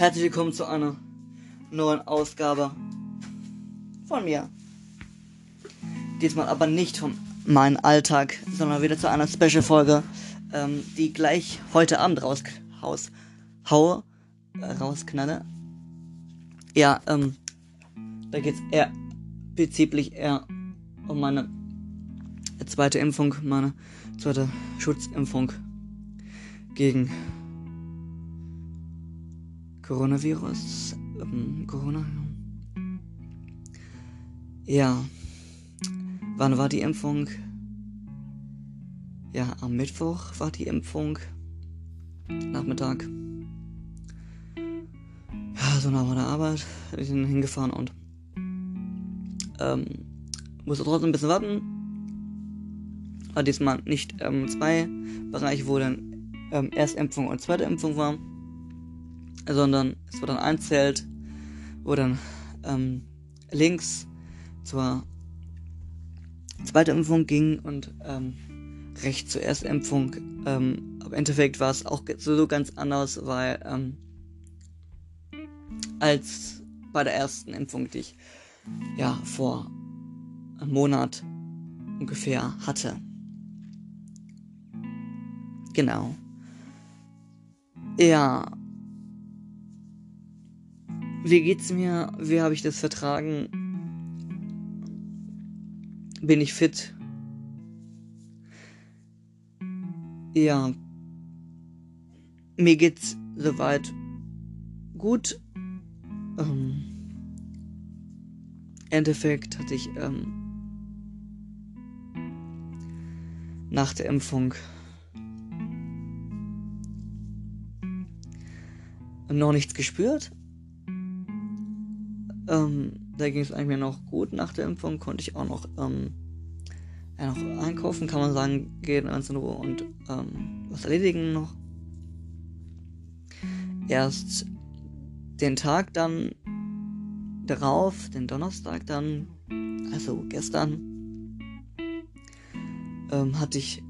Herzlich willkommen zu einer neuen Ausgabe von mir. Diesmal aber nicht von meinem Alltag, sondern wieder zu einer Special-Folge, ähm, die gleich heute Abend raus, raus haue, äh, rausknalle. Ja, ähm, da geht's eher bezüglich eher um meine zweite Impfung, meine zweite Schutzimpfung gegen Coronavirus. Ähm, Corona. Ja. Wann war die Impfung? Ja, am Mittwoch war die Impfung. Nachmittag. Ja, so nach meiner Arbeit. Wir sind hingefahren und ähm, musste trotzdem ein bisschen warten. War diesmal nicht ähm, zwei Bereiche, wo dann ähm, Erstimpfung und zweite Impfung war sondern es war dann ein Zelt, wo dann ähm, links zur zweiten Impfung ging und ähm, rechts zur ersten Impfung. Ähm, im Endeffekt war es auch so ganz anders, weil ähm, als bei der ersten Impfung, die ich ja vor einem Monat ungefähr hatte. Genau. Ja, wie geht's mir? Wie habe ich das vertragen? Bin ich fit? Ja. Mir geht's soweit gut. Ähm, Endeffekt hatte ich ähm, nach der Impfung noch nichts gespürt. Ähm, da ging es eigentlich noch gut nach der Impfung, konnte ich auch noch, ähm, ja, noch einkaufen, kann man sagen, gehen ganz in Ruhe und ähm, was erledigen noch. Erst den Tag dann darauf, den Donnerstag dann, also gestern, ähm, hatte ich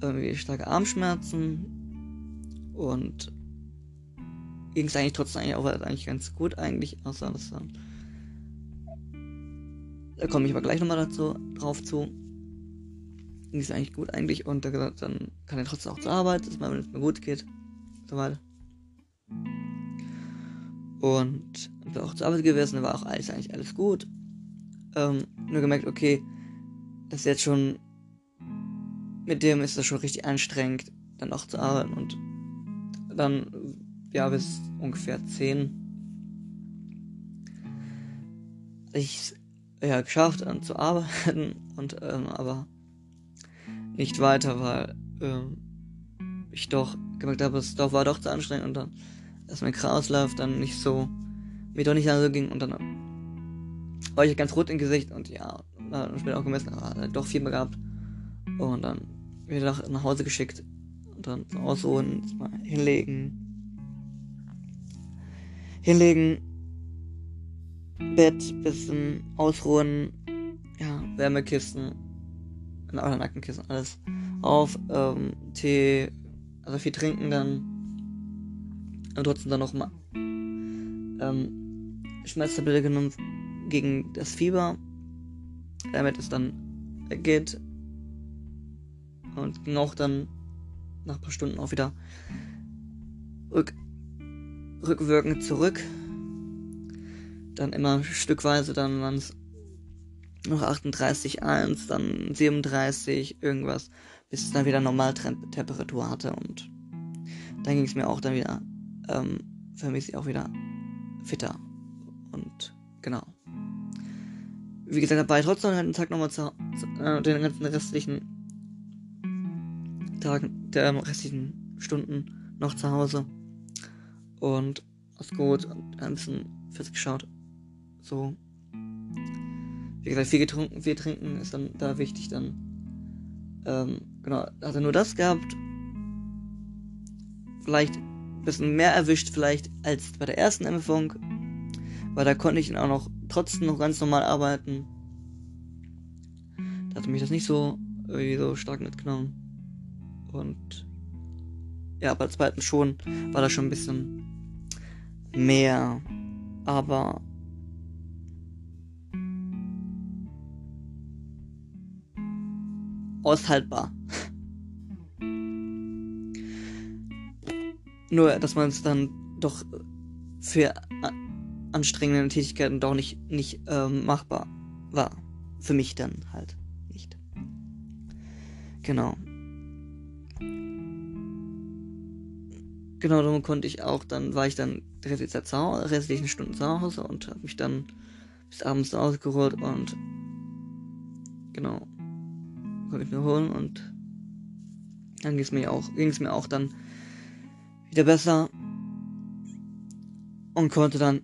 irgendwie starke Armschmerzen und ging es eigentlich trotzdem eigentlich auch eigentlich ganz gut eigentlich, außer dass dann da komme ich aber gleich nochmal dazu, drauf zu. Ging es eigentlich gut eigentlich und da gesagt, dann kann er trotzdem auch zur Arbeit, dass man, wenn es mir gut geht, so weiter. Und bin auch zur Arbeit gewesen, war auch alles eigentlich alles gut. Ähm, nur gemerkt, okay, das ist jetzt schon, mit dem ist das schon richtig anstrengend, dann auch zu arbeiten und dann, ja, bis ungefähr 10. Ich ja, geschafft, an zu arbeiten und ähm, aber nicht weiter, weil ähm, ich doch gemerkt habe, es doch war doch zu anstrengend und dann, dass mein Kreislauf dann nicht so, mir doch nicht so ging und dann war ich ganz rot im Gesicht und ja, dann später auch gemessen, aber doch Fieber gehabt und dann wieder nach Hause geschickt und dann ausruhen, hinlegen, hinlegen Bett, bisschen ausruhen, ja, Wärmekissen, oder Nackenkissen, alles auf, ähm, Tee, also viel trinken dann und trotzdem dann noch mal ähm, Schmerztabelle genommen gegen das Fieber, damit es dann geht und ging auch dann nach ein paar Stunden auch wieder rück, rückwirkend zurück dann immer stückweise, dann waren es noch 38,1, dann 37, irgendwas, bis es dann wieder Normaltemperatur hatte und dann ging es mir auch dann wieder ähm, vermisse ich auch wieder fitter und genau. Wie gesagt, dabei trotzdem den Tag nochmal zu, zu äh, den ganzen restlichen Tagen, der restlichen Stunden noch zu Hause und was gut und ein bisschen fürs geschaut. So. Wie gesagt, viel getrunken, viel trinken ist dann da wichtig dann. Ähm, genau, hat er nur das gehabt. Vielleicht ein bisschen mehr erwischt, vielleicht als bei der ersten Impfung. Weil da konnte ich ihn auch noch trotzdem noch ganz normal arbeiten. Da hatte mich das nicht so irgendwie so stark mitgenommen. Und ja, bei der zweiten schon war das schon ein bisschen mehr, aber aushaltbar. Nur, dass man es dann doch für anstrengende Tätigkeiten doch nicht, nicht ähm, machbar war. Für mich dann halt nicht. Genau. Genau, darum konnte ich auch, dann war ich dann die restliche zu restlichen Stunden zu Hause und habe mich dann bis abends geholt und genau, konnte ich mir holen und dann ging es mir auch, ging es mir auch dann wieder besser und konnte dann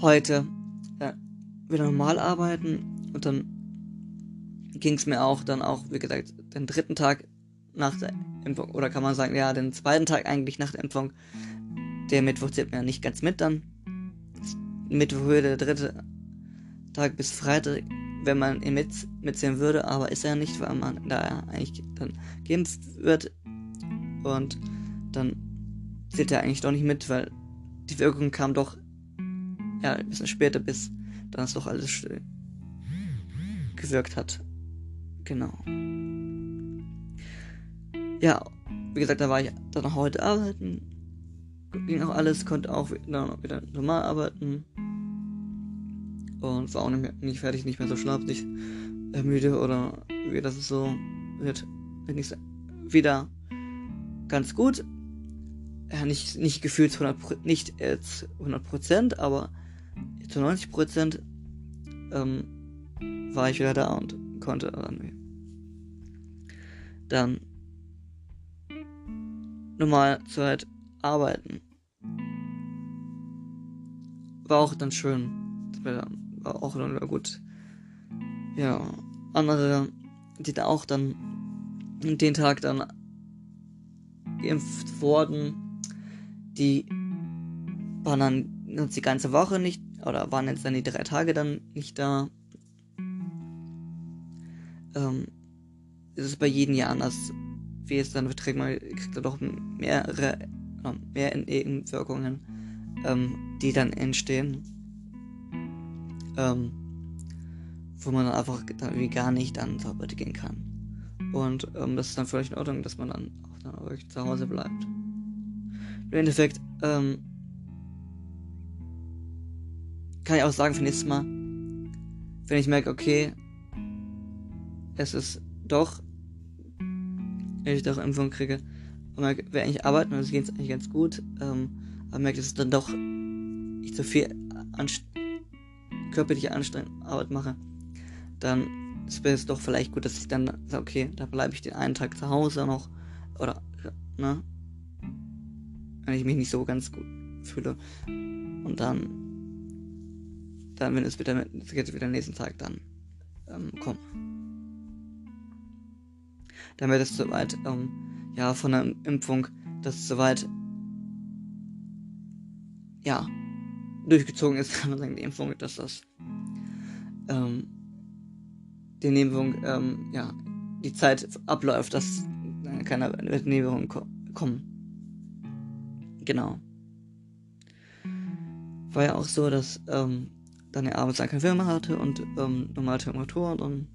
heute ja, wieder normal arbeiten und dann ging es mir auch dann auch, wie gesagt, den dritten Tag nach der Impfung, oder kann man sagen, ja, den zweiten Tag eigentlich nach der Impfung. Der Mittwoch zählt mir nicht ganz mit dann. Mittwoch würde der dritte Tag bis Freitag, wenn man ihn mit, mitzählen würde, aber ist er nicht, weil man da ja eigentlich dann geimpft wird. Und dann zählt er eigentlich doch nicht mit, weil die Wirkung kam doch ja, ein bisschen später, bis dann es doch alles still gewirkt hat. Genau ja, wie gesagt, da war ich dann auch heute arbeiten. Ging auch alles, konnte auch wieder, wieder normal arbeiten. Und war auch nicht, mehr, nicht fertig, nicht mehr so schlaflich, äh, müde oder wie das so wird. Bin ich wieder ganz gut. Ja, nicht, nicht gefühlt zu 100, nicht jetzt 100%, aber zu 90% ähm, war ich wieder da und konnte dann, dann normal Zeit arbeiten. War auch dann schön. War auch gut. Ja, andere, die da auch dann den Tag dann geimpft wurden, die waren dann die ganze Woche nicht, oder waren jetzt dann die drei Tage dann nicht da. Ähm, ist es bei jedem Jahr anders wie es dann verträgt, man kriegt er doch mehrere, mehr Nebenwirkungen, ähm, die dann entstehen. Ähm, wo man dann einfach dann wie gar nicht dann zur Arbeit gehen kann. Und ähm, das ist dann völlig in Ordnung, dass man dann auch dann wirklich zu Hause bleibt. Im Endeffekt, ähm, kann ich auch sagen für nächstes Mal, wenn ich merke, okay, es ist doch wenn ich doch Impfung kriege. Und man will eigentlich arbeiten und es geht eigentlich ganz gut. Ähm, aber merkt, dass ich dann doch nicht so viel anst körperliche Arbeit mache. Dann ist es doch vielleicht gut, dass ich dann sage, okay, da bleibe ich den einen Tag zu Hause noch. Oder, ne? Wenn ich mich nicht so ganz gut fühle. Und dann, dann, wenn es wieder, geht wieder nächsten Tag dann ähm, kommen damit es soweit, ähm, ja, von der Impfung, dass es soweit, ja, durchgezogen ist, kann man sagen, die Impfung, dass das, ähm, die Nebenwirkung, ähm, ja, die Zeit abläuft, dass keine Nebenwirkungen ko kommen. Genau. War ja auch so, dass, ähm, dann der abends keine Firma hatte und, ähm, normale Temperatur und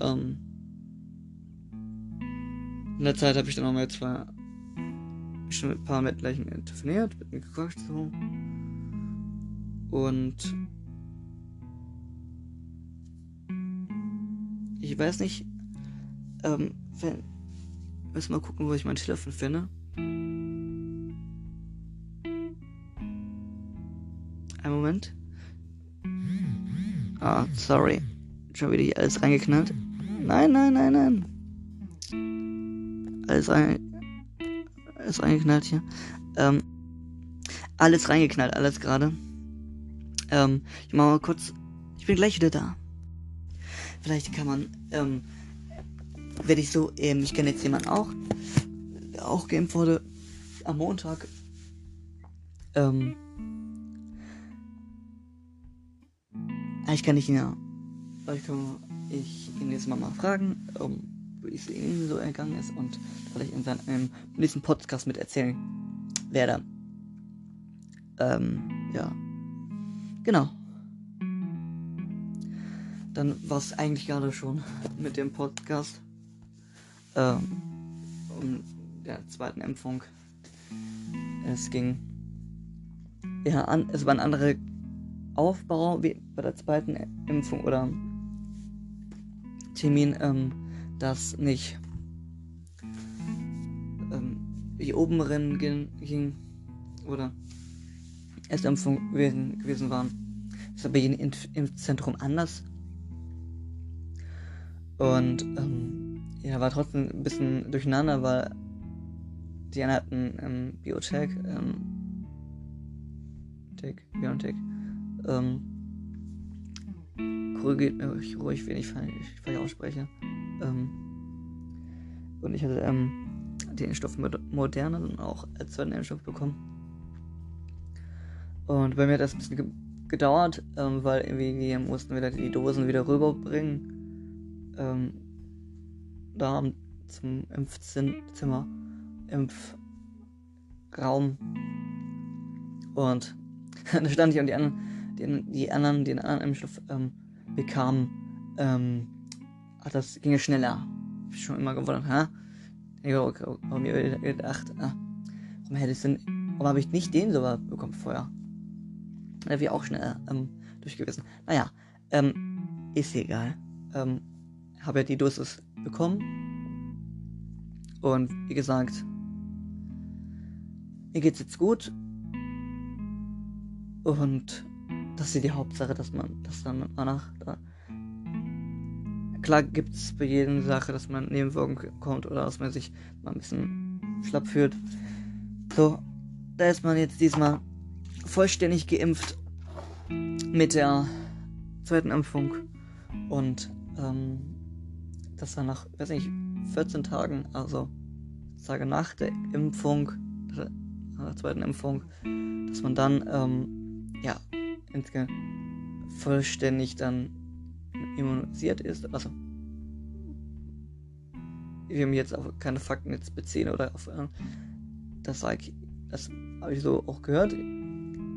ähm, in der Zeit habe ich dann auch mal zwei schon mit ein paar mit gleichen telefoniert, mit mir gequatscht so. Und ich weiß nicht, ähm, wenn, müssen mal gucken, wo ich mein Telefon finde. Ein Moment. Ah, sorry. Schon wieder hier alles reingeknallt. Nein, nein, nein, nein alles, rein, alles reingeknallt hier. Ähm, alles reingeknallt, alles gerade. Ähm, ich mach mal kurz. Ich bin gleich wieder da. Vielleicht kann man, ähm, werde ich so, ähm, ich kenne jetzt jemanden auch, der auch geimpft wurde am Montag. Ähm, ich kann nicht ja. Ich kann ihn jetzt mal, mal fragen. Ähm, wie es ihm so ergangen ist und weil ich in seinem nächsten Podcast mit erzählen werde. Ähm, ja. Genau. Dann war es eigentlich gerade schon mit dem Podcast. Ähm, um der zweiten Impfung. Es ging. Ja, an, es war ein anderer Aufbau wie bei der zweiten Impfung oder Termin, ähm, das nicht ähm, wie oben rennen ging oder Erstimpfung gewesen, waren. Das ist bei jedem Impf Impfzentrum anders. Und ähm, ja, war trotzdem ein bisschen durcheinander, weil die einen hatten ähm, Biotech, ähm, Tech, Biotech, ähm, korrigiert mich ruhig, wenn ich falsch ausspreche. Ähm, und ich hatte ähm, den Impfstoff Moderna dann auch als zweiten Impfstoff bekommen. Und bei mir hat das ein bisschen ge gedauert, ähm, weil irgendwie wir mussten wieder die Dosen wieder rüberbringen. Ähm, da zum Impfzimmer, Impfraum. Und da stand ich und die anderen, die, die anderen, den anderen Impfstoff ähm, bekamen, ähm, ach, das ging schneller. Hab ich schon immer gewundert, hä? Habe mir gedacht, ah, warum hätte ich denn, warum habe ich nicht den sogar bekommen vorher? Da wäre auch schnell ähm, durch gewesen. Naja, ähm, ist egal. Ähm, habe ja die Dosis bekommen. Und wie gesagt, mir geht's jetzt gut. Und das ist die Hauptsache, dass man, dass dann danach da. Klar gibt's bei jeder Sache, dass man Nebenwirkungen kommt oder dass man sich mal ein bisschen schlapp fühlt. So, da ist man jetzt diesmal vollständig geimpft mit der zweiten Impfung. Und ähm, das war nach, weiß nicht, 14 Tagen, also Tage nach der Impfung, nach der zweiten Impfung, dass man dann, ähm, ja, vollständig dann immunisiert ist. Also, wir haben jetzt auf keine Fakten jetzt beziehen oder auf, äh, das sag ich, das habe ich so auch gehört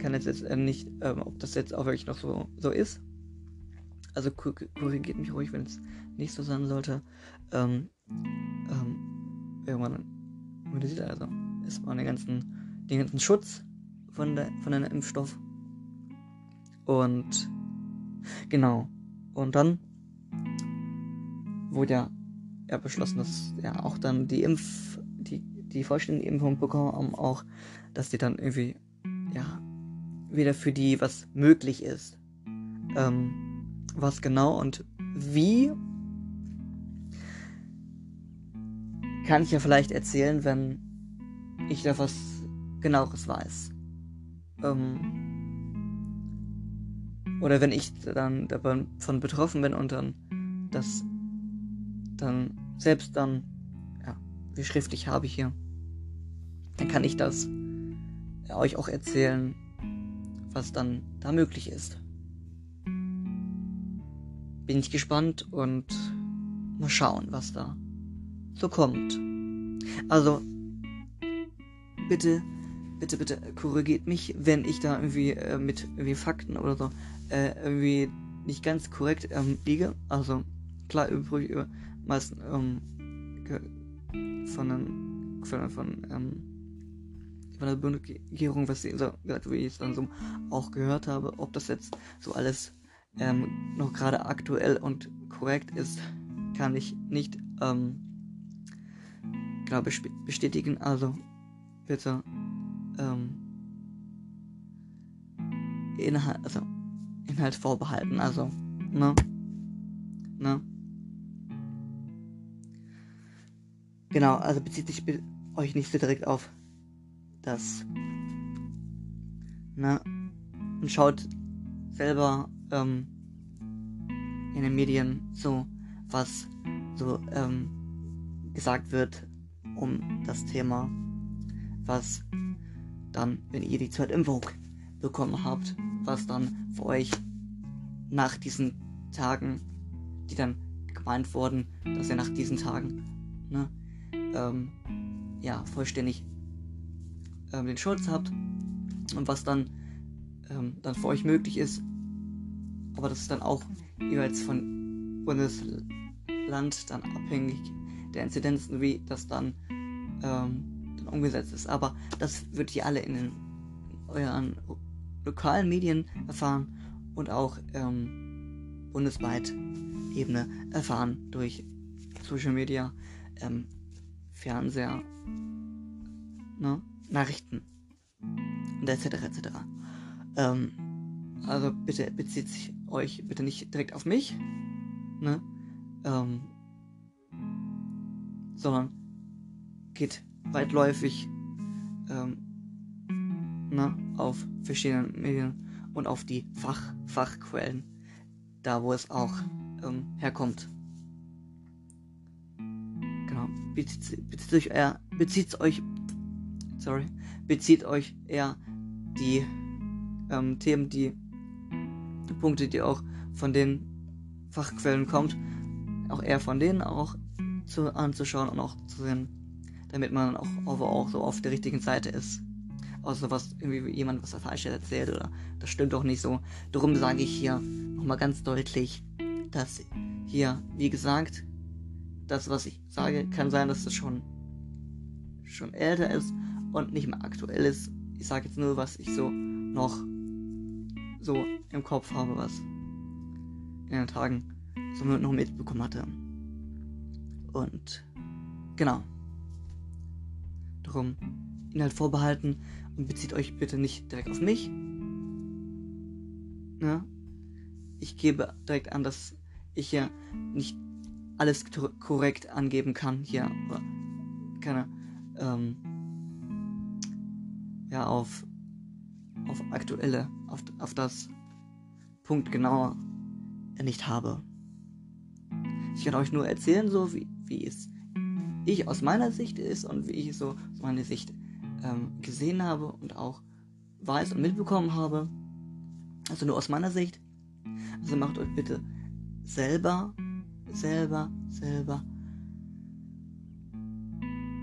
kann jetzt, jetzt äh, nicht, ähm, ob das jetzt auch wirklich noch so, so ist. Also korrigiert mich ruhig, wenn es nicht so sein sollte. Ähm, ähm, irgendwann immunisiert also ist man den ganzen, den ganzen Schutz von der von einem Impfstoff. Und genau. Und dann wurde ja, ja beschlossen, dass ja auch dann die Impf, die, die vollständige Impfung bekommen, auch, dass die dann irgendwie ja wieder für die was möglich ist. Ähm, was genau und wie kann ich ja vielleicht erzählen, wenn ich da was genaueres weiß. Ähm, oder wenn ich dann davon betroffen bin und dann das dann selbst dann, ja, wie schriftlich habe ich hier, dann kann ich das euch auch erzählen, was dann da möglich ist. Bin ich gespannt und mal schauen, was da so kommt. Also, bitte, bitte, bitte korrigiert mich, wenn ich da irgendwie äh, mit irgendwie Fakten oder so äh, irgendwie nicht ganz korrekt ähm, liege. Also, klar, übrigens über meisten ähm, von, von, von ähm, von der Bundesregierung, was sie so, wie ich es dann so auch gehört habe, ob das jetzt so alles ähm, noch gerade aktuell und korrekt ist, kann ich nicht, ähm, glaube bestätigen. Also bitte ähm, Inhalt, also Inhalt vorbehalten. Also, ne? Ne? Genau, also bezieht sich euch nicht so direkt auf das. Ne? Und schaut selber ähm, in den Medien so, was so ähm, gesagt wird um das Thema, was dann, wenn ihr die zweite Impfung bekommen habt, was dann für euch nach diesen Tagen, die dann gemeint wurden, dass ihr nach diesen Tagen, ne, ähm, ja, vollständig ähm, den Schutz habt und was dann, ähm, dann für euch möglich ist. Aber das ist dann auch jeweils von Bundesland dann abhängig der Inzidenzen, wie das dann, ähm, dann umgesetzt ist. Aber das wird ihr alle in, den, euren lokalen Medien erfahren und auch ähm, bundesweit Ebene erfahren durch Social Media, ähm, Fernseher, ne, Nachrichten und etc. etc. Ähm, also bitte bezieht sich euch bitte nicht direkt auf mich, ne, ähm, sondern geht weitläufig ähm, ne, auf verschiedene Medien und auf die Fach Fachquellen, da wo es auch ähm, herkommt. Genau. Bezieht, bezieht euch eher, bezieht euch, sorry, bezieht euch eher die ähm, Themen, die, die Punkte, die auch von den Fachquellen kommt, auch eher von denen auch zu, anzuschauen und auch zu sehen, damit man auch, auch, auch so auf der richtigen Seite ist. Außer was irgendwie jemand was falsch erzählt oder das stimmt doch nicht so. Darum sage ich hier nochmal ganz deutlich, dass hier, wie gesagt, das, was ich sage, kann sein, dass es schon, schon älter ist und nicht mehr aktuell ist. Ich sage jetzt nur, was ich so noch so im Kopf habe, was in den Tagen so noch mitbekommen hatte. Und genau. Darum Inhalt vorbehalten und bezieht euch bitte nicht direkt auf mich. Ja? Ich gebe direkt an, dass ich ja nicht alles korrekt angeben kann hier. Oder keine, ähm, ja, auf, auf aktuelle, auf, auf das Punkt genauer nicht habe. Ich kann euch nur erzählen, so wie, wie es ich aus meiner Sicht ist und wie ich so aus meiner Sicht ähm, gesehen habe und auch weiß und mitbekommen habe. Also nur aus meiner Sicht. Also macht euch bitte selber, selber, selber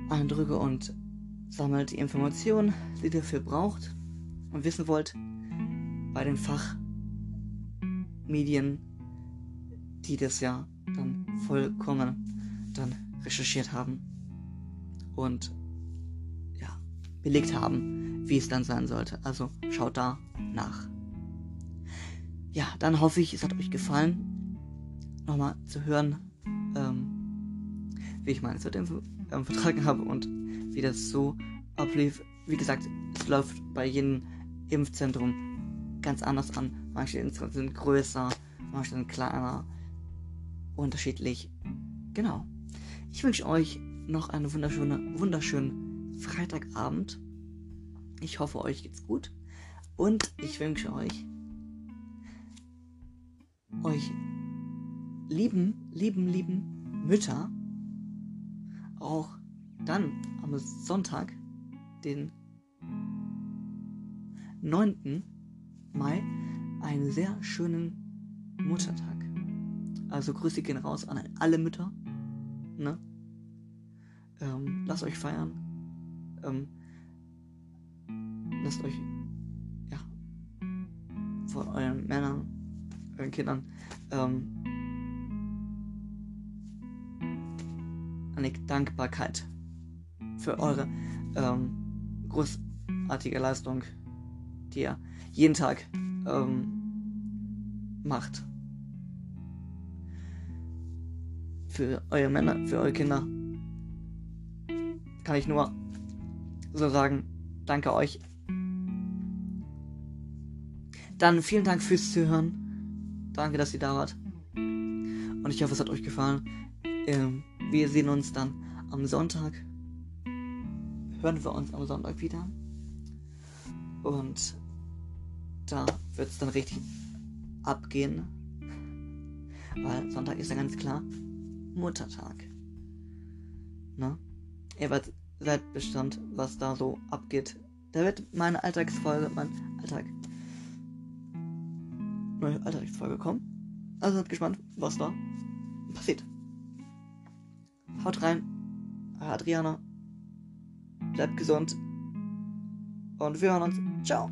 Eindrücke und sammelt die Informationen, die ihr dafür braucht und wissen wollt bei den Fachmedien, die das ja dann vollkommen dann recherchiert haben und ja, belegt haben, wie es dann sein sollte. Also schaut da nach. Ja, dann hoffe ich, es hat euch gefallen nochmal zu hören, ähm, wie ich meine Zertimpfung ähm, vertragen habe und wie das so ablief. Wie gesagt, es läuft bei jedem Impfzentrum ganz anders an. Manche Impfzentren sind größer, manche sind kleiner, unterschiedlich. Genau. Ich wünsche euch noch einen wunderschönen, wunderschönen Freitagabend. Ich hoffe, euch geht's gut. Und ich wünsche euch, euch lieben, lieben, lieben Mütter auch dann am Sonntag, den 9. Mai, einen sehr schönen Muttertag. Also Grüße gehen raus an alle Mütter. Ne? Ähm, lasst euch feiern. Ähm, lasst euch ja von euren Männern, euren Kindern ähm, eine Dankbarkeit für eure ähm, großartige Leistung, die ihr jeden Tag ähm, macht. Für eure Männer, für eure Kinder kann ich nur so sagen, danke euch. Dann vielen Dank fürs Zuhören. Danke, dass ihr da wart. Und ich hoffe, es hat euch gefallen. Ähm, wir sehen uns dann am Sonntag. Hören wir uns am Sonntag wieder. Und da wird es dann richtig abgehen. Weil Sonntag ist ja ganz klar Muttertag. Ne? Ihr seid Bestand, was da so abgeht. Da wird meine Alltagsfolge, mein Alltag, neue Alltagsfolge kommen. Also seid gespannt, was da passiert. Haut rein. Adriana. Bleibt gesund. Und wir hören uns. Ciao.